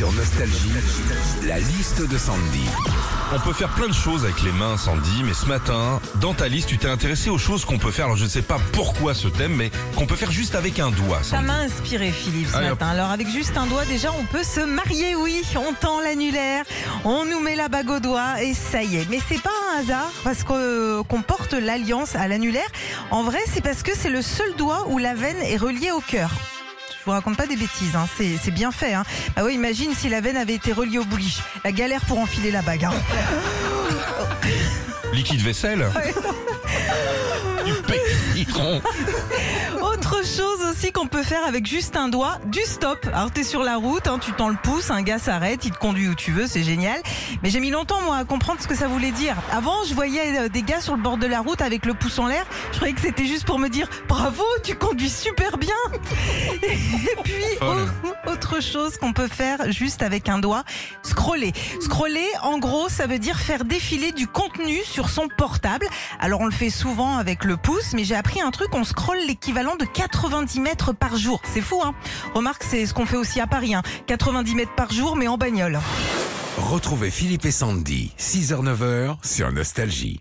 Sur Nostalgie, la liste de Sandy. On peut faire plein de choses avec les mains, Sandy, mais ce matin, dans ta liste, tu t'es intéressé aux choses qu'on peut faire. Alors je ne sais pas pourquoi ce thème, mais qu'on peut faire juste avec un doigt. Ça m'a inspiré Philippe ce Allez, hop. matin. Alors avec juste un doigt déjà on peut se marier, oui. On tend l'annulaire, on nous met la bague au doigt et ça y est. Mais c'est pas un hasard parce que- qu'on porte l'alliance à l'annulaire. En vrai c'est parce que c'est le seul doigt où la veine est reliée au cœur. Je vous raconte pas des bêtises, hein. c'est bien fait. Hein. Bah oui, imagine si la veine avait été reliée au bouliche. La galère pour enfiler la bague. hein. Liquide vaisselle Du pétitron. Autre chose aussi qu'on peut faire avec juste un doigt, du stop. Alors t'es sur la route, hein, tu tends le pouce, un gars s'arrête, il te conduit où tu veux, c'est génial. Mais j'ai mis longtemps moi à comprendre ce que ça voulait dire. Avant, je voyais euh, des gars sur le bord de la route avec le pouce en l'air. Je croyais que c'était juste pour me dire bravo, tu conduis super bien. Et puis autre chose qu'on peut faire juste avec un doigt, scroller. Scroller, en gros, ça veut dire faire défiler du contenu sur son portable. Alors on le fait souvent avec le pouce, mais j'ai appris un truc, on scrolle l'équivalent de 90 mètres par jour. C'est fou, hein? Remarque, c'est ce qu'on fait aussi à Paris, hein 90 mètres par jour, mais en bagnole. Retrouvez Philippe et Sandy, 6h-9h sur Nostalgie.